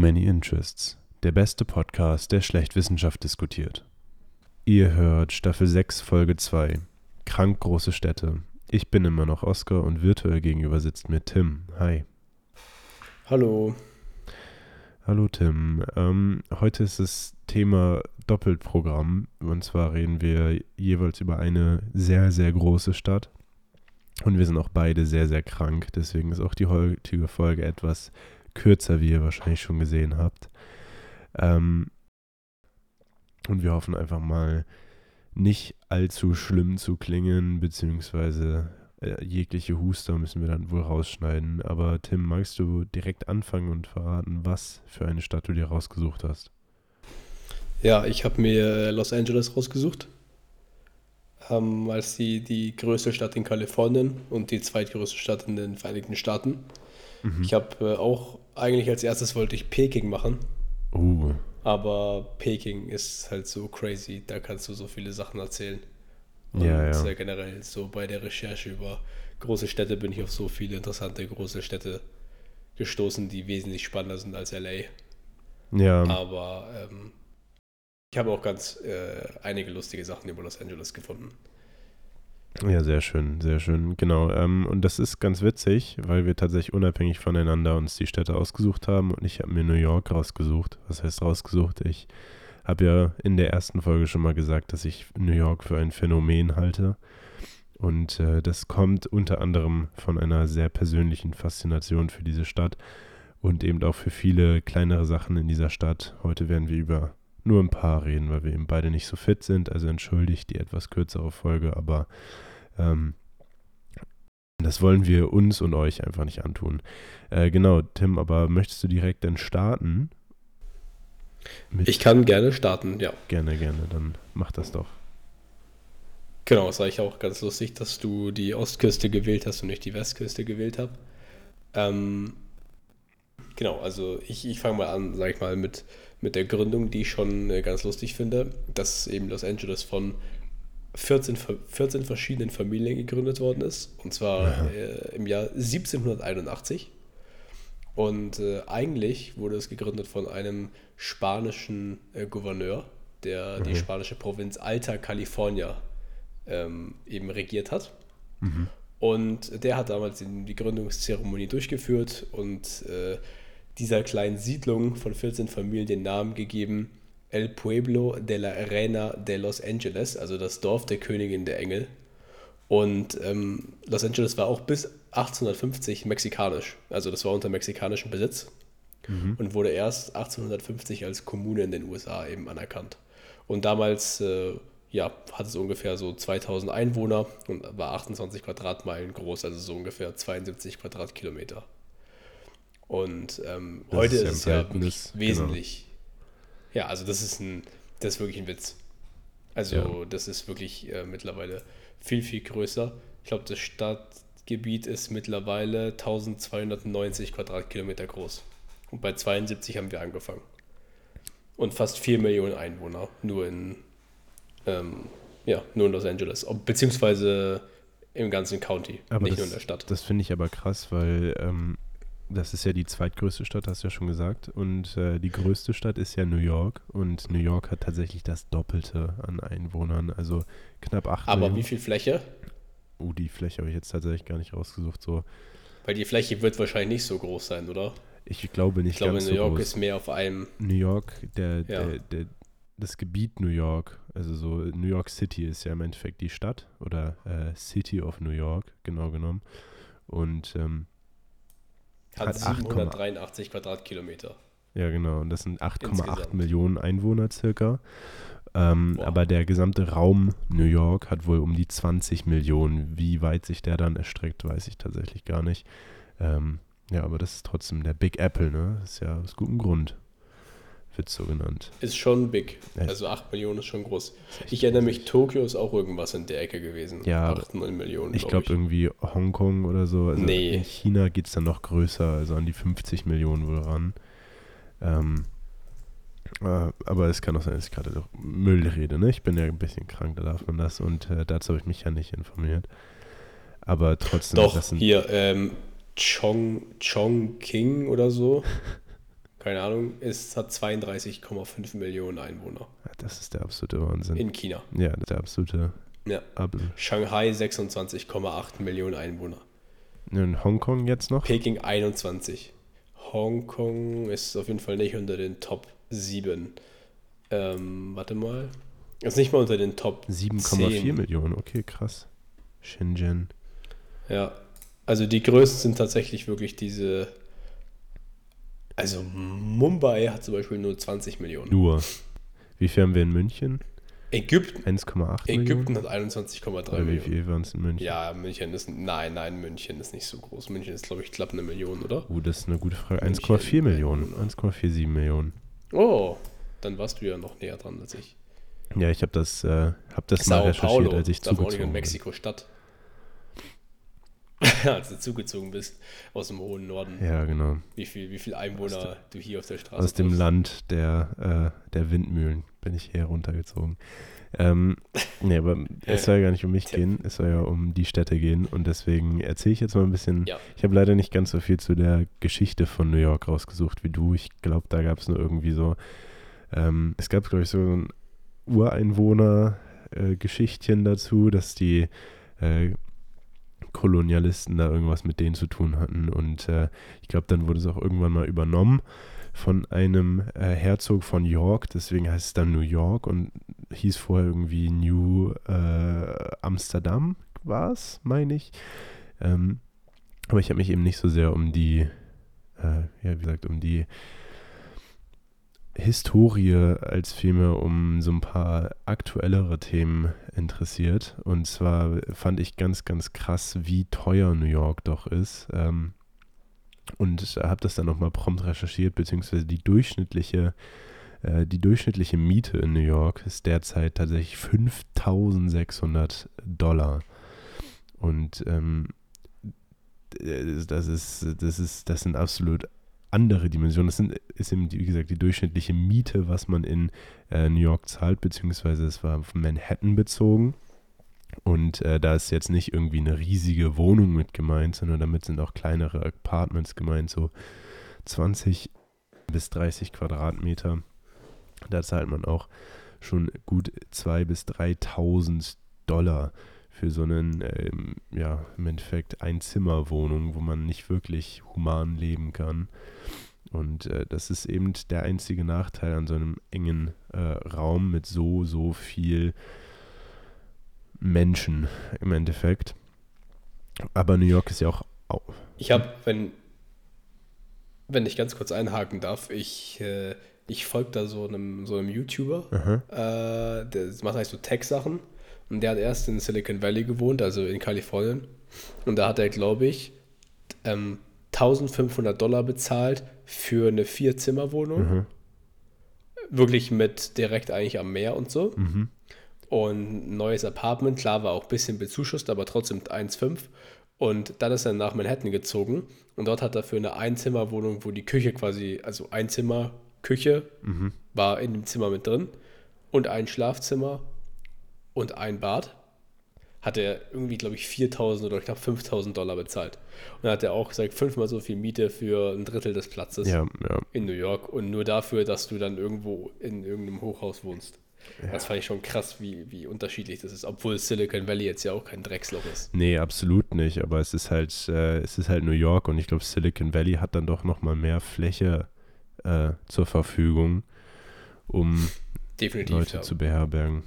Many Interests, der beste Podcast, der schlecht Wissenschaft diskutiert. Ihr hört Staffel 6, Folge 2. Krank große Städte. Ich bin immer noch Oskar und virtuell gegenüber sitzt mir Tim. Hi. Hallo. Hallo Tim. Ähm, heute ist das Thema Doppelprogramm. Und zwar reden wir jeweils über eine sehr, sehr große Stadt. Und wir sind auch beide sehr, sehr krank. Deswegen ist auch die heutige Folge etwas kürzer, wie ihr wahrscheinlich schon gesehen habt. Ähm, und wir hoffen einfach mal nicht allzu schlimm zu klingen, beziehungsweise äh, jegliche Huster müssen wir dann wohl rausschneiden. Aber Tim, magst du direkt anfangen und verraten, was für eine Stadt du dir rausgesucht hast? Ja, ich habe mir Los Angeles rausgesucht. Ähm, als die, die größte Stadt in Kalifornien und die zweitgrößte Stadt in den Vereinigten Staaten. Mhm. Ich habe äh, auch, eigentlich als erstes wollte ich Peking machen. Uh. Aber Peking ist halt so crazy, da kannst du so viele Sachen erzählen. Und ja, ja. Äh, generell so bei der Recherche über große Städte bin ich auf so viele interessante große Städte gestoßen, die wesentlich spannender sind als LA. Ja. Aber ähm, ich habe auch ganz äh, einige lustige Sachen über Los Angeles gefunden. Ja, sehr schön, sehr schön. Genau. Ähm, und das ist ganz witzig, weil wir tatsächlich unabhängig voneinander uns die Städte ausgesucht haben und ich habe mir New York rausgesucht. Was heißt rausgesucht? Ich habe ja in der ersten Folge schon mal gesagt, dass ich New York für ein Phänomen halte. Und äh, das kommt unter anderem von einer sehr persönlichen Faszination für diese Stadt und eben auch für viele kleinere Sachen in dieser Stadt. Heute werden wir über nur ein paar reden, weil wir eben beide nicht so fit sind. Also entschuldigt die etwas kürzere Folge, aber ähm, das wollen wir uns und euch einfach nicht antun. Äh, genau, Tim, aber möchtest du direkt dann starten? ich kann gerne starten, ja. Gerne, gerne, dann mach das doch. Genau, das war ich auch ganz lustig, dass du die Ostküste gewählt hast und nicht die Westküste gewählt hast. Ähm, genau, also ich, ich fange mal an, sag ich mal, mit mit der Gründung, die ich schon äh, ganz lustig finde, dass eben Los Angeles von 14, 14 verschiedenen Familien gegründet worden ist. Und zwar äh, im Jahr 1781. Und äh, eigentlich wurde es gegründet von einem spanischen äh, Gouverneur, der mhm. die spanische Provinz Alta California ähm, eben regiert hat. Mhm. Und der hat damals die Gründungszeremonie durchgeführt und äh, dieser kleinen Siedlung von 14 Familien den Namen gegeben El Pueblo de la Reina de Los Angeles, also das Dorf der Königin der Engel. Und ähm, Los Angeles war auch bis 1850 mexikanisch, also das war unter mexikanischem Besitz mhm. und wurde erst 1850 als Kommune in den USA eben anerkannt. Und damals äh, ja, hat es ungefähr so 2000 Einwohner und war 28 Quadratmeilen groß, also so ungefähr 72 Quadratkilometer. Und ähm, heute ist, es ja genau. wesentlich. Ja, also das ist ein, das ist wirklich ein Witz. Also ja. das ist wirklich äh, mittlerweile viel, viel größer. Ich glaube, das Stadtgebiet ist mittlerweile 1290 Quadratkilometer groß. Und bei 72 haben wir angefangen. Und fast 4 Millionen Einwohner, nur in, ähm, ja, nur in Los Angeles. Beziehungsweise im ganzen County, aber nicht das, nur in der Stadt. Das finde ich aber krass, weil ähm, das ist ja die zweitgrößte Stadt, hast du ja schon gesagt. Und äh, die größte Stadt ist ja New York. Und New York hat tatsächlich das Doppelte an Einwohnern, also knapp 8 Aber Millionen. wie viel Fläche? Oh, die Fläche habe ich jetzt tatsächlich gar nicht rausgesucht. So. Weil die Fläche wird wahrscheinlich nicht so groß sein, oder? Ich glaube nicht ich glaube, New York groß. ist mehr auf einem. New York, der, ja. der, der, das Gebiet New York, also so New York City ist ja im Endeffekt die Stadt oder äh, City of New York, genau genommen. Und ähm, hat, hat 783 Quadratkilometer. Ja, genau. Und das sind 8,8 Millionen Einwohner circa. Ähm, aber der gesamte Raum New York hat wohl um die 20 Millionen. Wie weit sich der dann erstreckt, weiß ich tatsächlich gar nicht. Ähm, ja, aber das ist trotzdem der Big Apple, ne? Das ist ja aus gutem Grund wird so genannt. Ist schon big. Also 8 Millionen ist schon groß. Ich erinnere mich, Tokio ist auch irgendwas in der Ecke gewesen. Ja, 8 Millionen. Ich glaube glaub irgendwie Hongkong oder so. Also nee. In China geht es dann noch größer, also an die 50 Millionen wohl ran. Ähm, äh, aber es kann auch sein, dass ich gerade Müll rede. Ne? Ich bin ja ein bisschen krank, da darf man das. Und äh, dazu habe ich mich ja nicht informiert. Aber trotzdem. Doch, hier, ähm, Chong, Chong King oder so. keine Ahnung, ist, hat 32,5 Millionen Einwohner. Das ist der absolute Wahnsinn. In China. Ja, der absolute. Ja. Shanghai 26,8 Millionen Einwohner. In Hongkong jetzt noch? Peking 21. Hongkong ist auf jeden Fall nicht unter den Top 7. Ähm, warte mal. Ist nicht mal unter den Top 7,4 Millionen, okay, krass. Shenzhen. Ja, also die größten sind tatsächlich wirklich diese. Also Mumbai hat zum Beispiel nur 20 Millionen. Nur. Wie viel haben wir in München? Ägypten. 1,8 Ägypten hat 21,3 Millionen. Wie viel waren es in München? Ja, München ist. Nein, nein, München ist nicht so groß. München ist, glaube ich, knapp eine Million, oder? Uh, das ist eine gute Frage. 1,4 Millionen. 1,47 Millionen. Oh, dann warst du ja noch näher dran als ich. Ja, ich habe das, äh, hab das mal recherchiert, Paulo, als ich zugezogen bin. in Mexiko-Stadt. als du zugezogen bist aus dem hohen Norden. Ja, genau. Wie viel, wie viel Einwohner du hier auf der Straße hast. Aus dem Land der, äh, der Windmühlen bin ich hier runtergezogen. Ähm, nee, aber es soll ja gar nicht um mich gehen, es soll ja um die Städte gehen und deswegen erzähle ich jetzt mal ein bisschen. Ja. Ich habe leider nicht ganz so viel zu der Geschichte von New York rausgesucht wie du. Ich glaube, da gab es nur irgendwie so, ähm, es gab, glaube ich, so ein Ureinwohner-Geschichtchen äh, dazu, dass die äh, Kolonialisten da irgendwas mit denen zu tun hatten. Und äh, ich glaube, dann wurde es auch irgendwann mal übernommen von einem äh, Herzog von York, deswegen heißt es dann New York und hieß vorher irgendwie New äh, Amsterdam, war es, meine ich. Ähm, aber ich habe mich eben nicht so sehr um die, äh, ja, wie gesagt, um die Historie als vielmehr um so ein paar aktuellere Themen interessiert. Und zwar fand ich ganz, ganz krass, wie teuer New York doch ist. Ähm, und habe das dann nochmal prompt recherchiert, beziehungsweise die durchschnittliche, äh, die durchschnittliche Miete in New York ist derzeit tatsächlich 5600 Dollar. Und ähm, das ist, das ist, das sind absolut andere Dimension. Das sind, ist eben, wie gesagt, die durchschnittliche Miete, was man in äh, New York zahlt, beziehungsweise es war von Manhattan bezogen. Und äh, da ist jetzt nicht irgendwie eine riesige Wohnung mit gemeint, sondern damit sind auch kleinere Apartments gemeint, so 20 bis 30 Quadratmeter. Da zahlt man auch schon gut 2.000 bis 3.000 Dollar für so einen, ähm, ja, im Endeffekt Einzimmerwohnung, wo man nicht wirklich human leben kann. Und äh, das ist eben der einzige Nachteil an so einem engen äh, Raum mit so, so viel Menschen im Endeffekt. Aber New York ist ja auch. auch ich habe, wenn, wenn ich ganz kurz einhaken darf, ich, äh, ich folge da so einem, so einem YouTuber, äh, der macht eigentlich so Tech-Sachen. Und der hat erst in Silicon Valley gewohnt, also in Kalifornien. Und da hat er, glaube ich, ähm, 1500 Dollar bezahlt für eine Vier-Zimmer-Wohnung. Mhm. Wirklich mit direkt eigentlich am Meer und so. Mhm. Und ein neues Apartment, klar, war auch ein bisschen bezuschusst, aber trotzdem 1,5. Und dann ist er nach Manhattan gezogen und dort hat er für eine Einzimmerwohnung, wo die Küche quasi, also Einzimmer, Küche mhm. war in dem Zimmer mit drin und ein Schlafzimmer und ein Bad, hat er irgendwie, glaube ich, 4.000 oder knapp 5.000 Dollar bezahlt. Und dann hat er auch gesagt, fünfmal so viel Miete für ein Drittel des Platzes ja, ja. in New York und nur dafür, dass du dann irgendwo in irgendeinem Hochhaus wohnst. Ja. Das fand ich schon krass, wie, wie unterschiedlich das ist, obwohl Silicon Valley jetzt ja auch kein Drecksloch ist. Nee, absolut nicht, aber es ist halt, äh, es ist halt New York und ich glaube, Silicon Valley hat dann doch nochmal mehr Fläche äh, zur Verfügung, um Definitiv, Leute zu beherbergen.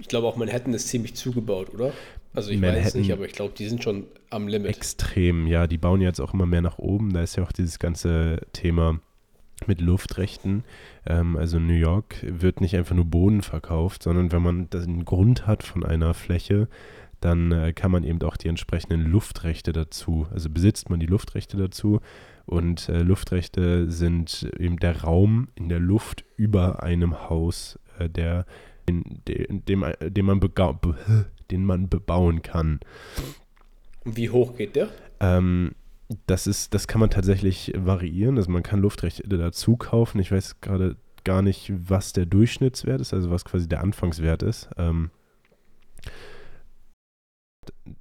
Ich glaube auch Manhattan ist ziemlich zugebaut, oder? Also ich Manhattan weiß nicht, aber ich glaube, die sind schon am Limit. Extrem, ja. Die bauen jetzt auch immer mehr nach oben. Da ist ja auch dieses ganze Thema mit Luftrechten. Ähm, also New York wird nicht einfach nur Boden verkauft, sondern wenn man den Grund hat von einer Fläche, dann äh, kann man eben auch die entsprechenden Luftrechte dazu, also besitzt man die Luftrechte dazu und äh, Luftrechte sind eben der Raum in der Luft über einem Haus, äh, der den, den, den, man den man bebauen kann. Wie hoch geht der? Ähm, das ist, das kann man tatsächlich variieren. Also man kann Luftrechte dazu kaufen. Ich weiß gerade gar nicht, was der Durchschnittswert ist, also was quasi der Anfangswert ist. Ähm,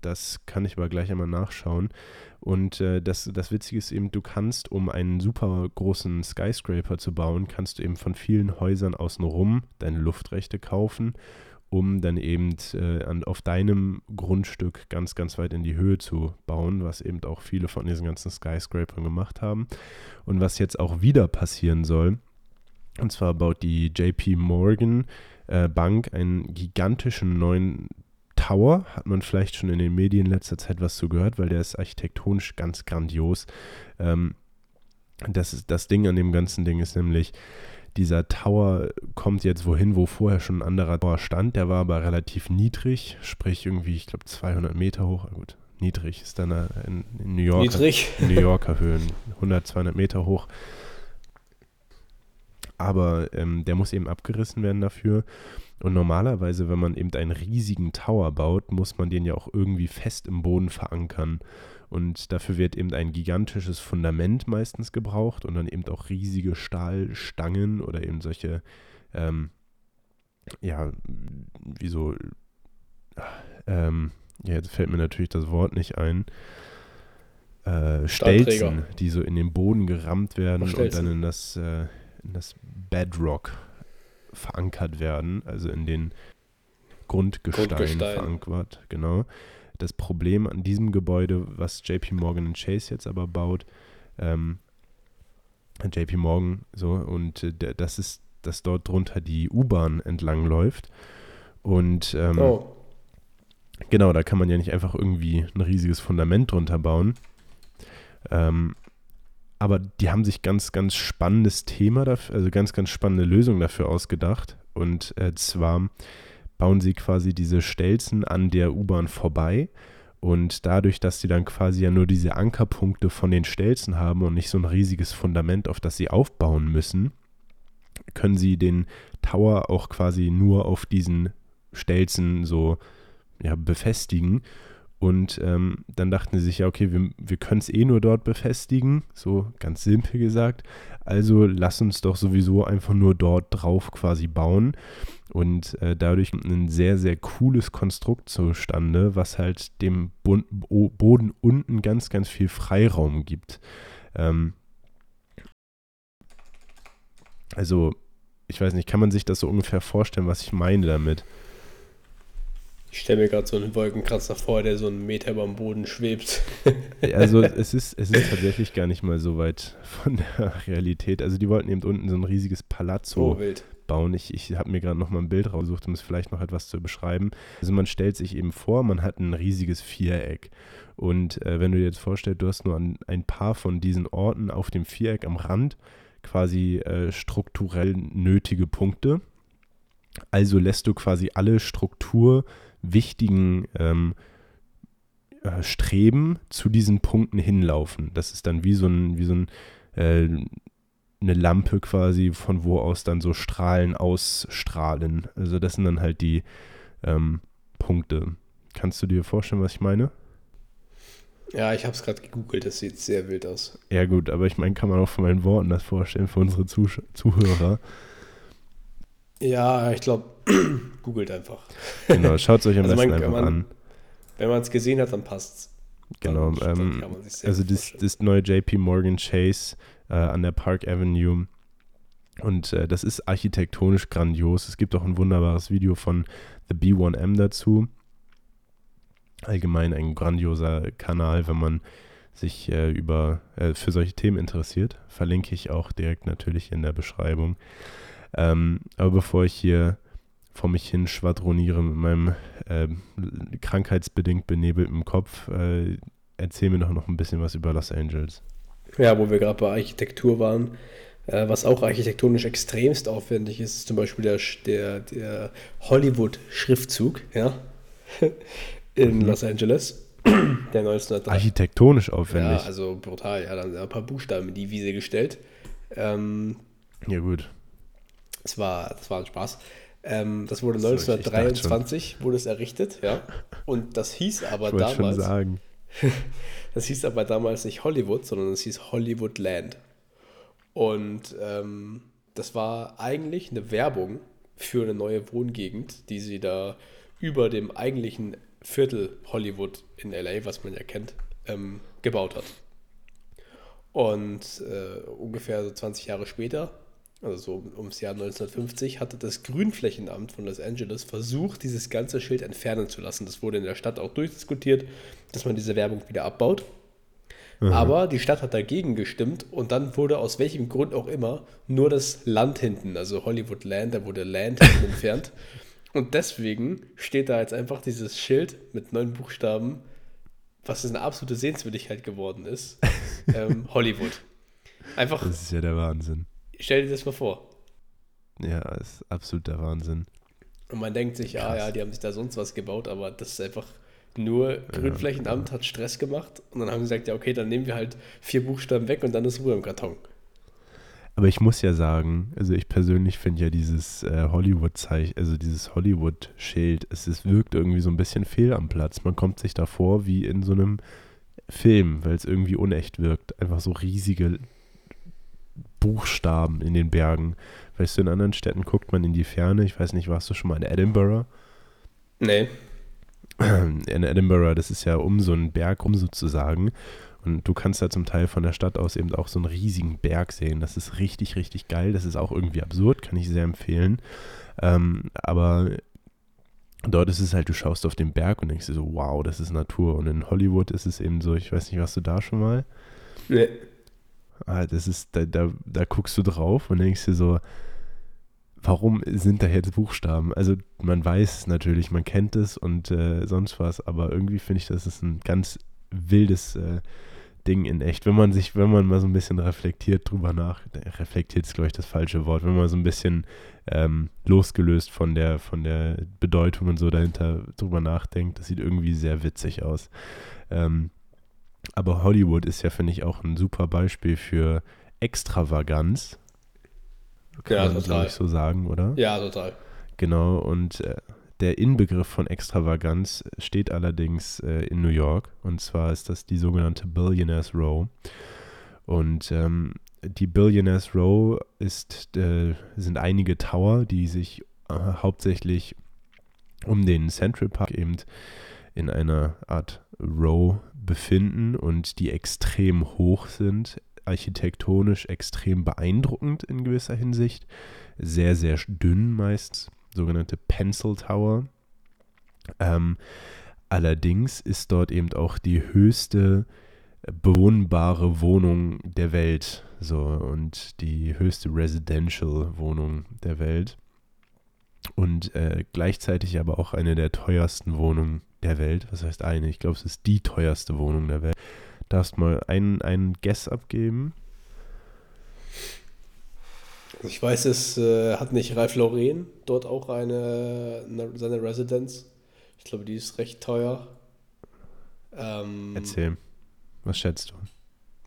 das kann ich aber gleich einmal nachschauen. Und äh, das, das Witzige ist eben, du kannst, um einen super großen Skyscraper zu bauen, kannst du eben von vielen Häusern außenrum deine Luftrechte kaufen, um dann eben äh, an, auf deinem Grundstück ganz, ganz weit in die Höhe zu bauen, was eben auch viele von diesen ganzen Skyscrapern gemacht haben. Und was jetzt auch wieder passieren soll, und zwar baut die JP Morgan äh, Bank einen gigantischen neuen Tower hat man vielleicht schon in den Medien in letzter Zeit was zu gehört, weil der ist architektonisch ganz grandios. Ähm, das, ist, das Ding an dem ganzen Ding ist nämlich, dieser Tower kommt jetzt wohin, wo vorher schon ein anderer Tower stand. Der war aber relativ niedrig, sprich irgendwie, ich glaube, 200 Meter hoch. Gut, niedrig ist dann in, in New York. Niedrig. In New Yorker Höhen, 100, 200 Meter hoch. Aber ähm, der muss eben abgerissen werden dafür. Und normalerweise, wenn man eben einen riesigen Tower baut, muss man den ja auch irgendwie fest im Boden verankern. Und dafür wird eben ein gigantisches Fundament meistens gebraucht und dann eben auch riesige Stahlstangen oder eben solche, ähm, ja, wie so, ähm, ja, jetzt fällt mir natürlich das Wort nicht ein. Äh, Stelzen, die so in den Boden gerammt werden und dann in das, äh, in das Bedrock verankert werden, also in den Grundgestein, Grundgestein. verankert, genau. Das Problem an diesem Gebäude, was JP Morgan Chase jetzt aber baut, ähm, JP Morgan so, und äh, das ist, dass dort drunter die U-Bahn entlang läuft. Und ähm, oh. genau, da kann man ja nicht einfach irgendwie ein riesiges Fundament drunter bauen. Ähm, aber die haben sich ganz, ganz spannendes Thema dafür, also ganz, ganz spannende Lösung dafür ausgedacht. Und äh, zwar bauen sie quasi diese Stelzen an der U-Bahn vorbei. Und dadurch, dass sie dann quasi ja nur diese Ankerpunkte von den Stelzen haben und nicht so ein riesiges Fundament, auf das sie aufbauen müssen, können sie den Tower auch quasi nur auf diesen Stelzen so ja, befestigen und ähm, dann dachten sie sich, ja, okay, wir, wir können es eh nur dort befestigen, so ganz simpel gesagt. Also lass uns doch sowieso einfach nur dort drauf quasi bauen. Und äh, dadurch ein sehr, sehr cooles Konstrukt zustande, was halt dem Bo Boden unten ganz, ganz viel Freiraum gibt. Ähm, also, ich weiß nicht, kann man sich das so ungefähr vorstellen, was ich meine damit? Ich stelle mir gerade so einen Wolkenkratzer vor, der so einen Meter über dem Boden schwebt. also es ist, es ist tatsächlich gar nicht mal so weit von der Realität. Also die wollten eben unten so ein riesiges Palazzo oh, bauen. Ich, ich habe mir gerade noch mal ein Bild rausgesucht, um es vielleicht noch etwas zu beschreiben. Also man stellt sich eben vor, man hat ein riesiges Viereck. Und äh, wenn du dir jetzt vorstellst, du hast nur ein, ein paar von diesen Orten auf dem Viereck am Rand quasi äh, strukturell nötige Punkte. Also lässt du quasi alle Struktur wichtigen ähm, äh, Streben zu diesen Punkten hinlaufen. Das ist dann wie so ein, wie so ein, äh, eine Lampe quasi, von wo aus dann so Strahlen ausstrahlen. Also das sind dann halt die ähm, Punkte. Kannst du dir vorstellen, was ich meine? Ja, ich habe es gerade gegoogelt, das sieht sehr wild aus. Ja gut, aber ich meine, kann man auch von meinen Worten das vorstellen für unsere Zuh Zuhörer. Ja, ich glaube, googelt einfach. Genau, schaut es euch am also besten man, einfach man, an. Wenn man es gesehen hat, dann passt's. Genau, ähm, also das, das, neue JP Morgan Chase äh, an der Park Avenue. Und äh, das ist architektonisch grandios. Es gibt auch ein wunderbares Video von The B1M dazu. Allgemein ein grandioser Kanal, wenn man sich äh, über, äh, für solche Themen interessiert. Verlinke ich auch direkt natürlich in der Beschreibung. Ähm, aber bevor ich hier vor mich hin schwadroniere mit meinem äh, krankheitsbedingt benebelten Kopf, äh, erzähl mir doch noch ein bisschen was über Los Angeles. Ja, wo wir gerade bei Architektur waren, äh, was auch architektonisch extremst aufwendig ist, ist zum Beispiel der, der, der Hollywood-Schriftzug, ja, in mhm. Los Angeles. Der 1903. Architektonisch aufwendig. Ja, also brutal. Ja, dann ein paar Buchstaben in die Wiese gestellt. Ähm, ja, gut. Das war, das war ein Spaß. Ähm, das wurde so, 1923 wurde es errichtet, ja. Und das hieß aber ich damals. Schon sagen. das hieß aber damals nicht Hollywood, sondern es hieß Hollywood Land. Und ähm, das war eigentlich eine Werbung für eine neue Wohngegend, die sie da über dem eigentlichen Viertel Hollywood in LA, was man ja kennt, ähm, gebaut hat. Und äh, ungefähr so 20 Jahre später, also so ums Jahr 1950, hatte das Grünflächenamt von Los Angeles versucht, dieses ganze Schild entfernen zu lassen. Das wurde in der Stadt auch durchdiskutiert, dass man diese Werbung wieder abbaut. Mhm. Aber die Stadt hat dagegen gestimmt und dann wurde aus welchem Grund auch immer nur das Land hinten, also Hollywood Land, da wurde Land hinten entfernt. Und deswegen steht da jetzt einfach dieses Schild mit neun Buchstaben, was eine absolute Sehenswürdigkeit geworden ist. ähm, Hollywood. Einfach. Das ist ja der Wahnsinn. Stell dir das mal vor. Ja, das ist absolut der Wahnsinn. Und man denkt sich, ja, ja, die haben sich da sonst was gebaut, aber das ist einfach nur Grünflächenamt ja. hat Stress gemacht und dann haben sie gesagt, ja, okay, dann nehmen wir halt vier Buchstaben weg und dann ist Ruhe im Karton. Aber ich muss ja sagen, also ich persönlich finde ja dieses äh, Hollywood-Zeichen, also dieses Hollywood-Schild, es, es wirkt irgendwie so ein bisschen fehl am Platz. Man kommt sich da vor wie in so einem Film, weil es irgendwie unecht wirkt. Einfach so riesige Buchstaben in den Bergen. Weißt du, in anderen Städten guckt man in die Ferne. Ich weiß nicht, warst du schon mal in Edinburgh? Nee. In Edinburgh, das ist ja um so einen Berg rum sozusagen. Und du kannst da zum Teil von der Stadt aus eben auch so einen riesigen Berg sehen. Das ist richtig, richtig geil. Das ist auch irgendwie absurd, kann ich sehr empfehlen. Ähm, aber dort ist es halt, du schaust auf den Berg und denkst dir so, wow, das ist Natur. Und in Hollywood ist es eben so, ich weiß nicht, warst du da schon mal? Nee. Ah, das ist, da, da, da guckst du drauf und denkst dir so, warum sind da jetzt Buchstaben? Also man weiß es natürlich, man kennt es und äh, sonst was, aber irgendwie finde ich, das ist ein ganz wildes äh, Ding in echt. Wenn man sich, wenn man mal so ein bisschen reflektiert drüber nach, reflektiert ist, glaube ich, das falsche Wort, wenn man so ein bisschen ähm, losgelöst von der, von der Bedeutung und so dahinter drüber nachdenkt, das sieht irgendwie sehr witzig aus. Ähm, aber Hollywood ist ja, finde ich, auch ein super Beispiel für Extravaganz. Kann ja, man, total. ich, so sagen, oder? Ja, total. Genau, und äh, der Inbegriff von Extravaganz steht allerdings äh, in New York. Und zwar ist das die sogenannte Billionaires Row. Und ähm, die Billionaires Row ist, äh, sind einige Tower, die sich äh, hauptsächlich um den Central Park eben in einer Art Row befinden und die extrem hoch sind, architektonisch extrem beeindruckend in gewisser Hinsicht, sehr, sehr dünn meist sogenannte Pencil Tower. Ähm, allerdings ist dort eben auch die höchste bewohnbare Wohnung der Welt, so und die höchste Residential Wohnung der Welt und äh, gleichzeitig aber auch eine der teuersten Wohnungen der Welt. Was heißt eine? Ich glaube, es ist die teuerste Wohnung der Welt. Darfst mal einen, einen Guess abgeben? Ich weiß, es äh, hat nicht Ralf Lauren dort auch eine, eine, seine Residenz. Ich glaube, die ist recht teuer. Ähm, Erzähl. Was schätzt du?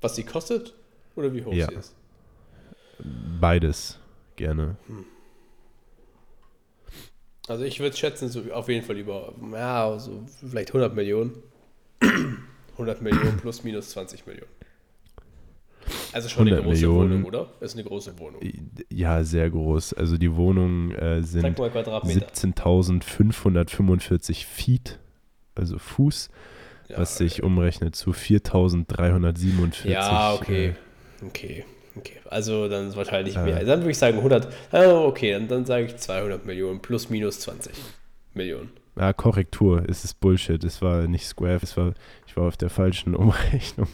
Was sie kostet oder wie hoch ja. sie ist? Beides, gerne. Hm. Also ich würde schätzen, so auf jeden Fall über, ja, so vielleicht 100 Millionen. 100 Millionen plus minus 20 Millionen. Also schon eine große Millionen. Wohnung, oder? Das ist eine große Wohnung. Ja, sehr groß. Also die Wohnungen äh, sind 17.545 Feet, also Fuß, ja, was okay. sich umrechnet zu 4.347. Ja, okay. Äh, okay. Okay, also dann ist wahrscheinlich äh, mehr. Dann würde ich sagen 100. Oh, okay, dann, dann sage ich 200 Millionen plus minus 20 Millionen. Ja, Korrektur, es ist Bullshit. Es war nicht Square, es war, ich war auf der falschen Umrechnung.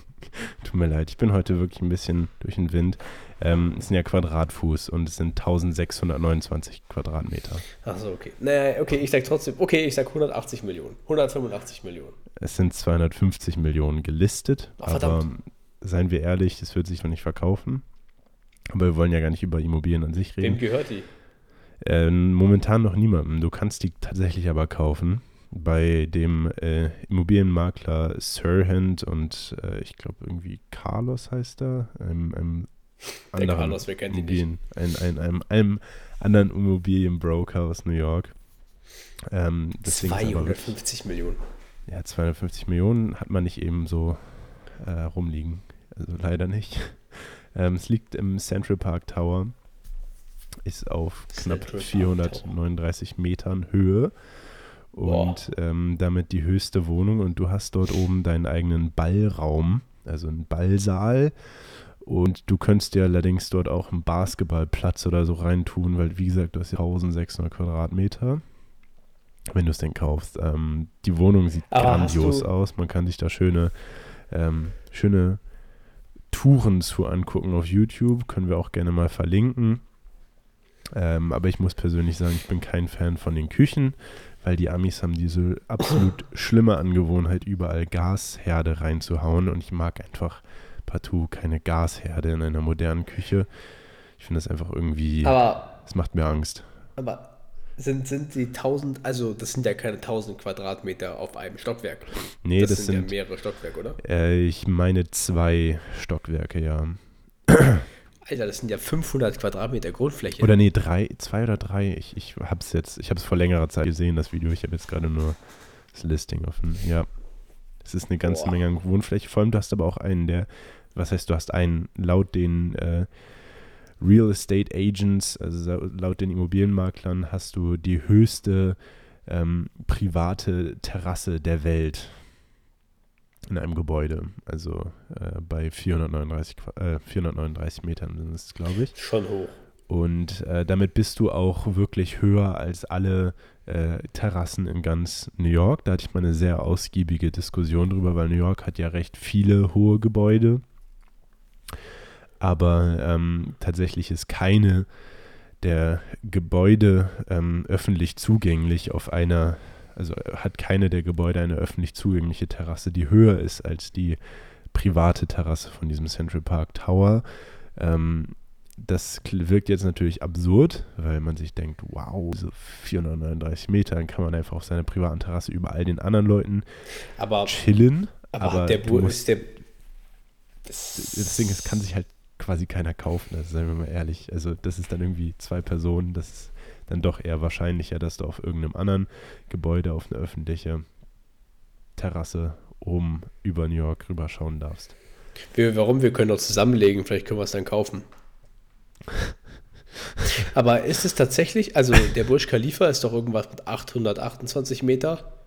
Tut mir leid, ich bin heute wirklich ein bisschen durch den Wind. Ähm, es sind ja Quadratfuß und es sind 1629 Quadratmeter. Achso, okay. Naja, okay, ich sag trotzdem, okay, ich sag 180 Millionen. 185 Millionen. Es sind 250 Millionen gelistet, oh, aber seien wir ehrlich, es wird sich noch nicht verkaufen. Aber wir wollen ja gar nicht über Immobilien an sich reden. Wem gehört die? Äh, momentan noch niemandem. Du kannst die tatsächlich aber kaufen bei dem äh, Immobilienmakler Sirhand und äh, ich glaube irgendwie Carlos heißt er, einem, einem anderen Carlos, wer kennt nicht? Ein, ein, einem, einem anderen Immobilienbroker aus New York. Ähm, 250 Millionen. Ja, 250 Millionen hat man nicht eben so äh, rumliegen. Also leider nicht. Ähm, es liegt im Central Park Tower, ist auf knapp Central 439 Metern Höhe und ähm, damit die höchste Wohnung und du hast dort oben deinen eigenen Ballraum, also einen Ballsaal. Und du könntest dir allerdings dort auch einen Basketballplatz oder so reintun, weil wie gesagt, du hast 1600 Quadratmeter, wenn du es denn kaufst. Ähm, die Wohnung sieht Aber grandios aus. Man kann sich da schöne, ähm, schöne Touren zu angucken auf YouTube. Können wir auch gerne mal verlinken. Ähm, aber ich muss persönlich sagen, ich bin kein Fan von den Küchen, weil die Amis haben diese absolut schlimme Angewohnheit, überall Gasherde reinzuhauen. Und ich mag einfach partout keine Gasherde in einer modernen Küche. Ich finde das einfach irgendwie, Aber, es macht mir Angst. aber sind, sind die 1000, also das sind ja keine 1000 Quadratmeter auf einem Stockwerk. Nee, das, das, sind, sind, ja mehrere Stockwerke, oder? äh, ich meine zwei Stockwerke, ja. Alter, das sind ja 500 Quadratmeter Grundfläche. Oder nee, drei, zwei oder drei. Ich, ich hab's jetzt, ich hab's vor längerer Zeit gesehen, das Video. Ich habe jetzt gerade nur das Listing offen. Ja. Es ist eine ganze Boah. Menge an Wohnfläche. Vor allem, du hast aber auch einen, der, was heißt, du hast einen, laut den äh, Real Estate Agents, also laut den Immobilienmaklern, hast du die höchste ähm, private Terrasse der Welt in einem Gebäude. Also äh, bei 439, Qua- äh, 439 Metern sind es, glaube ich. Schon hoch. Und äh, damit bist du auch wirklich höher als alle äh, Terrassen in ganz New York. Da hatte ich mal eine sehr ausgiebige Diskussion drüber, weil New York hat ja recht viele hohe Gebäude. Aber ähm, tatsächlich ist keine der Gebäude ähm, öffentlich zugänglich auf einer, also hat keine der Gebäude eine öffentlich zugängliche Terrasse, die höher ist als die private Terrasse von diesem Central Park Tower. Ähm, das wirkt jetzt natürlich absurd, weil man sich denkt, wow, so 439 Meter, dann kann man einfach auf seiner privaten Terrasse über all den anderen Leuten Aber, chillen. aber, Aber, der Bur ist der. das Ding ist, kann sich halt quasi keiner kaufen, also seien wir mal ehrlich. Also das ist dann irgendwie zwei Personen, das ist dann doch eher wahrscheinlicher, dass du auf irgendeinem anderen Gebäude auf eine öffentliche Terrasse oben über New York rüberschauen darfst. Wir, warum? Wir können doch zusammenlegen, vielleicht können wir es dann kaufen. Aber ist es tatsächlich, also der Burj Khalifa ist doch irgendwas mit 828 Meter.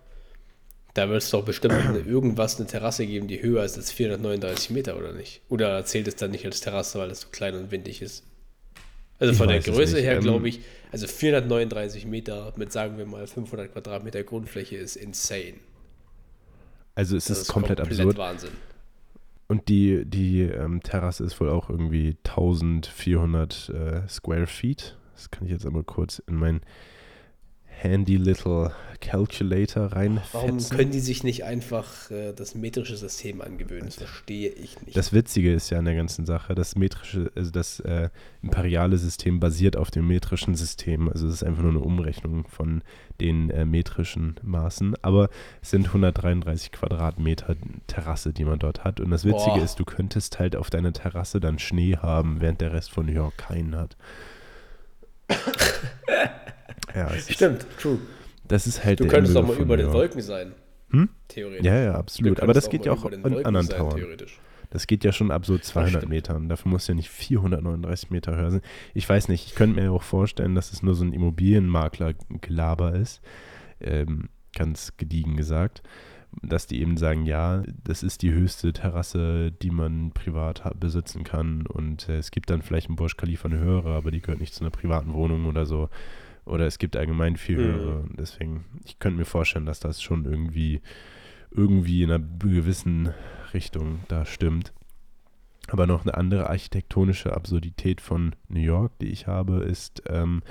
Da wird es doch bestimmt irgendwas, eine Terrasse geben, die höher ist als 439 Meter, oder nicht? Oder zählt es dann nicht als Terrasse, weil es so klein und windig ist? Also Ich von der Größe her Ähm, glaube ich, also 439 Meter mit, sagen wir mal, 500 Quadratmeter Grundfläche ist insane. Also es Das ist komplett, absurd. Wahnsinn. Und die, die ähm, Terrasse ist wohl auch irgendwie 1400 äh, Square Feet. Das kann ich jetzt aber kurz in mein handy little Calculator Warum reinfetzen. können die sich nicht einfach äh, das metrische System angewöhnen? Das verstehe ich nicht. Das Witzige ist ja an der ganzen Sache, das metrische, also das äh, imperiale System basiert auf dem metrischen System. Also es ist einfach nur eine Umrechnung von den äh, metrischen Maßen. Aber es sind 133 Quadratmeter Terrasse, die man dort hat. Und das Witzige Boah. ist, du könntest halt auf deiner Terrasse dann Schnee haben, während der Rest von New York keinen hat. ja, Stimmt, true. das ist halt Du der könntest Inbegriff mal über den York. Wolken sein. Hm? Theoretisch. Ja, ja, absolut. Aber das geht ja auch in anderen sein, Towern. Das geht ja schon ab so 200 stimmt. Metern. Dafür muss ja nicht 439 Meter höher sein. Ich weiß nicht, ich könnte mir ja auch vorstellen, dass es nur so ein Immobilienmakler-Gelaber ist. Ähm, ganz gediegen gesagt. Dass die eben sagen, ja, das ist die höchste Terrasse, die man privat besitzen kann. Und äh, es gibt dann vielleicht in Burj Khalifa eine höhere, aber die gehört nicht zu einer privaten Wohnung oder so. Oder es gibt allgemein viel Mhm. höhere. Deswegen, ich könnte mir vorstellen, dass das schon irgendwie, irgendwie in einer gewissen Richtung da stimmt. Aber noch eine andere architektonische Absurdität von New York, die ich habe, ist, ähm,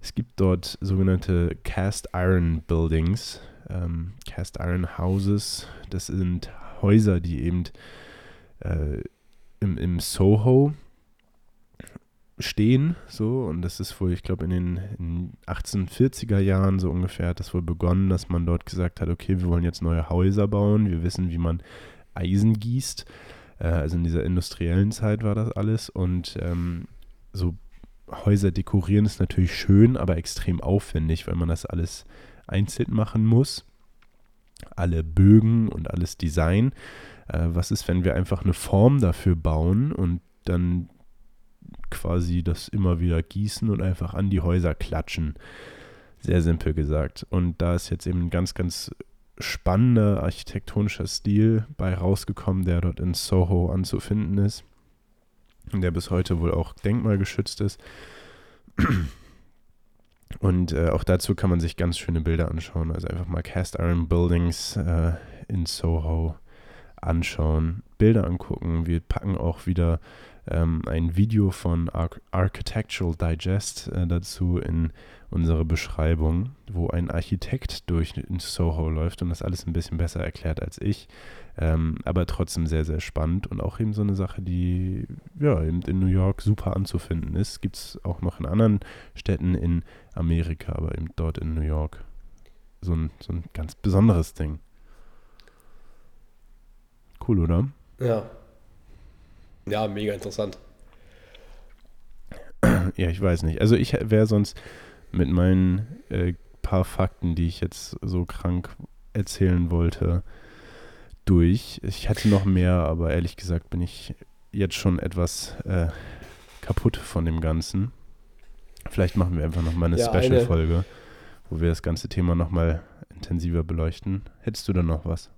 es gibt dort sogenannte Cast Iron Buildings, ähm, Cast Iron Houses. Das sind Häuser, die eben äh, im, im Soho stehen, so, und das ist wohl, ich glaube, in den in 1840er Jahren so ungefähr hat das wohl begonnen, dass man dort gesagt hat, okay, wir wollen jetzt neue Häuser bauen, wir wissen, wie man Eisen gießt. Äh, also in dieser industriellen Zeit war das alles und ähm, so Häuser dekorieren ist natürlich schön, aber extrem aufwendig, weil man das alles einzeln machen muss. Alle Bögen und alles Design. Äh, was ist, wenn wir einfach eine Form dafür bauen und dann quasi das immer wieder gießen und einfach an die Häuser klatschen? Sehr simpel gesagt. Und da ist jetzt eben ein ganz, ganz spannender architektonischer Stil bei rausgekommen, der dort in Soho anzufinden ist. Und der bis heute wohl auch denkmalgeschützt ist. Und äh, auch dazu kann man sich ganz schöne Bilder anschauen. Also einfach mal Cast Iron Buildings äh, in Soho anschauen, Bilder angucken. Wir packen auch wieder ähm, ein Video von Ar Architectural Digest äh, dazu in unsere Beschreibung, wo ein Architekt durch Soho läuft und das alles ein bisschen besser erklärt als ich. Ähm, aber trotzdem sehr, sehr spannend und auch eben so eine Sache, die ja eben in New York super anzufinden ist. Gibt es auch noch in anderen Städten in Amerika, aber eben dort in New York so ein, so ein ganz besonderes Ding. Cool, oder? Ja. Ja, mega interessant. Ja, ich weiß nicht. Also ich wäre sonst mit meinen äh, paar Fakten, die ich jetzt so krank erzählen wollte, durch. Ich hatte noch mehr, aber ehrlich gesagt bin ich jetzt schon etwas äh, kaputt von dem Ganzen. Vielleicht machen wir einfach nochmal eine ja, Special-Folge, wo wir das ganze Thema nochmal intensiver beleuchten. Hättest du da noch was?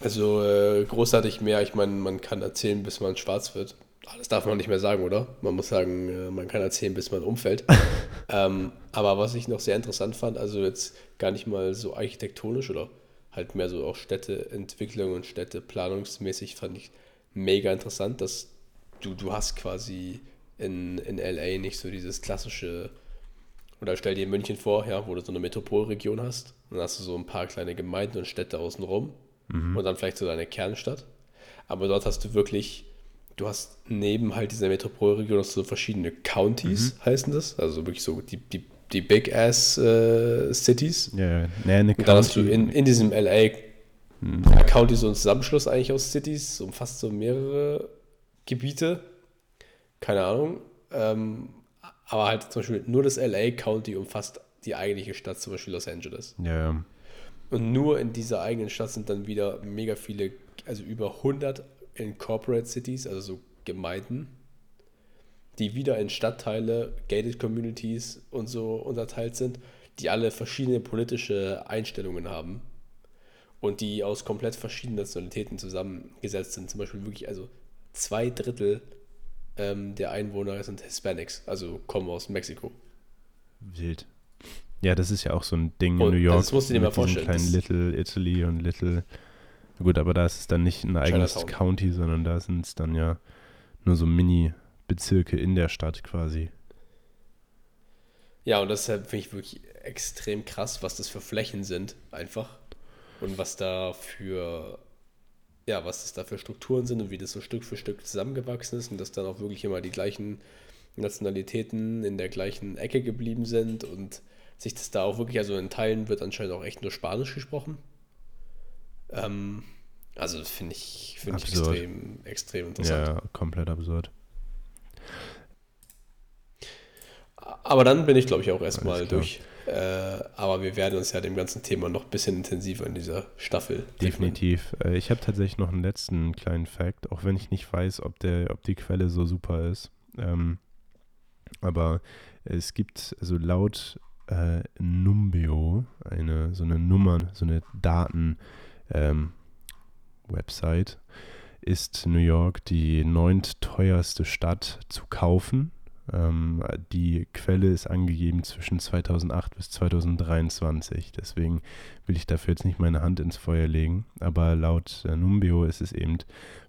Also äh, großartig mehr. Ich meine, man kann erzählen, bis man schwarz wird. Das darf man nicht mehr sagen, oder? Man muss sagen, äh, man kann erzählen, bis man umfällt. ähm, aber was ich noch sehr interessant fand, also jetzt gar nicht mal so architektonisch oder halt mehr so auch Städteentwicklung und Städteplanungsmäßig fand ich mega interessant, dass du, du hast quasi in, in LA nicht so dieses klassische, oder stell dir München vor, ja, wo du so eine Metropolregion hast, dann hast du so ein paar kleine Gemeinden und Städte außenrum mhm. und dann vielleicht so deine Kernstadt. Aber dort hast du wirklich, du hast neben halt dieser Metropolregion hast du so verschiedene Counties, mhm. heißen das, also wirklich so die, die die Big Ass äh, Cities. Ja, ja. Nee, eine und dann hast du in, in diesem LA hm. County so einen Zusammenschluss eigentlich aus Cities, umfasst so mehrere Gebiete. Keine Ahnung. Ähm, aber halt zum Beispiel nur das LA County umfasst die eigentliche Stadt, zum Beispiel Los Angeles. Ja, ja. Und nur in dieser eigenen Stadt sind dann wieder mega viele, also über 100 Incorporate Cities, also so Gemeinden die wieder in Stadtteile, gated Communities und so unterteilt sind, die alle verschiedene politische Einstellungen haben und die aus komplett verschiedenen Nationalitäten zusammengesetzt sind. Zum Beispiel wirklich, also zwei Drittel ähm, der Einwohner sind Hispanics, also kommen aus Mexiko. Wild. Ja, das ist ja auch so ein Ding in New York. Das musst du dir mal vorstellen. Kleinen Little Italy und Little. Gut, aber da ist es dann nicht ein eigenes Chinatown. County, sondern da sind es dann ja nur so Mini- Bezirke in der Stadt quasi. Ja, und deshalb finde ich wirklich extrem krass, was das für Flächen sind, einfach. Und was da für, ja, was das da für Strukturen sind und wie das so Stück für Stück zusammengewachsen ist und dass dann auch wirklich immer die gleichen Nationalitäten in der gleichen Ecke geblieben sind und sich das da auch wirklich, also in Teilen wird anscheinend auch echt nur Spanisch gesprochen. Ähm, also finde ich, find ich extrem, extrem interessant. Ja, komplett absurd. Aber dann bin ich, glaube ich, auch erstmal durch. Äh, aber wir werden uns ja dem ganzen Thema noch ein bisschen intensiver in dieser Staffel. Definitiv. Äh, ich habe tatsächlich noch einen letzten kleinen Fact, auch wenn ich nicht weiß, ob, der, ob die Quelle so super ist. Ähm, aber es gibt, also laut äh, Numbeo, eine, so eine Nummer, so eine Daten-Website, ähm, ist New York die neunt-teuerste Stadt zu kaufen ähm, die Quelle ist angegeben zwischen 2008 bis 2023. Deswegen will ich dafür jetzt nicht meine Hand ins Feuer legen. Aber laut äh, Numbeo ist es eben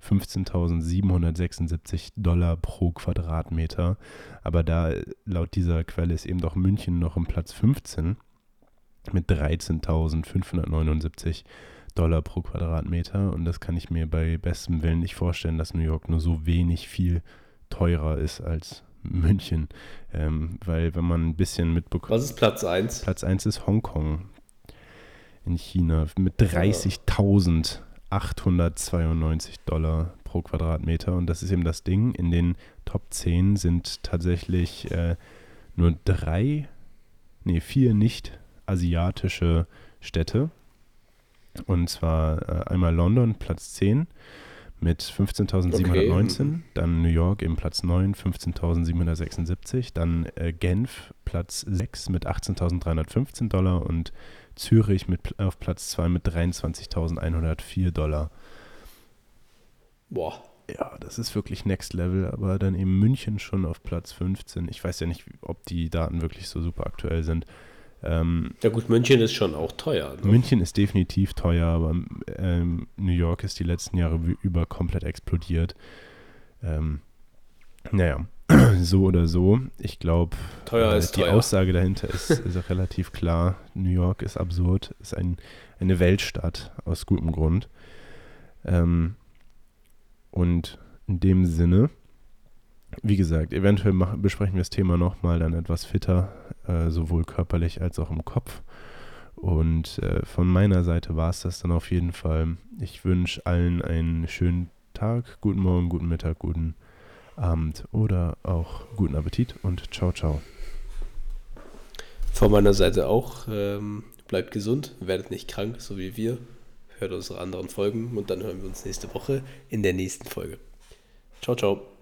15.776 Dollar pro Quadratmeter. Aber da laut dieser Quelle ist eben auch München noch im Platz 15 mit 13.579 Dollar pro Quadratmeter. Und das kann ich mir bei bestem Willen nicht vorstellen, dass New York nur so wenig viel teurer ist als München. Ähm, weil wenn man ein bisschen mitbekommt. Was ist Platz 1? Platz 1 ist Hongkong in China mit 30.892 Dollar pro Quadratmeter. Und das ist eben das Ding. In den Top 10 sind tatsächlich äh, nur drei, nee, vier nicht asiatische Städte. Und zwar äh, einmal London, Platz 10 mit 15.719, okay. dann New York eben Platz 9, 15.776, dann äh, Genf Platz 6 mit 18.315 Dollar und Zürich mit, auf Platz 2 mit 23.104 Dollar. Boah. Ja, das ist wirklich Next Level, aber dann eben München schon auf Platz 15. Ich weiß ja nicht, ob die Daten wirklich so super aktuell sind. Ähm, ja gut, München ist schon auch teuer. Ne? München ist definitiv teuer, aber ähm, New York ist die letzten Jahre über komplett explodiert. Ähm, naja, so oder so. Ich glaube, äh, die teuer. Aussage dahinter ist, ist relativ klar. New York ist absurd, ist ein, eine Weltstadt aus gutem Grund. Ähm, und in dem Sinne wie gesagt, eventuell machen, besprechen wir das Thema nochmal dann etwas fitter, äh, sowohl körperlich als auch im Kopf. Und äh, von meiner Seite war es das dann auf jeden Fall. Ich wünsche allen einen schönen Tag, guten Morgen, guten Mittag, guten Abend oder auch guten Appetit und ciao, ciao. Von meiner Seite auch. Ähm, bleibt gesund, werdet nicht krank, so wie wir. Hört unsere anderen Folgen und dann hören wir uns nächste Woche in der nächsten Folge. Ciao, ciao.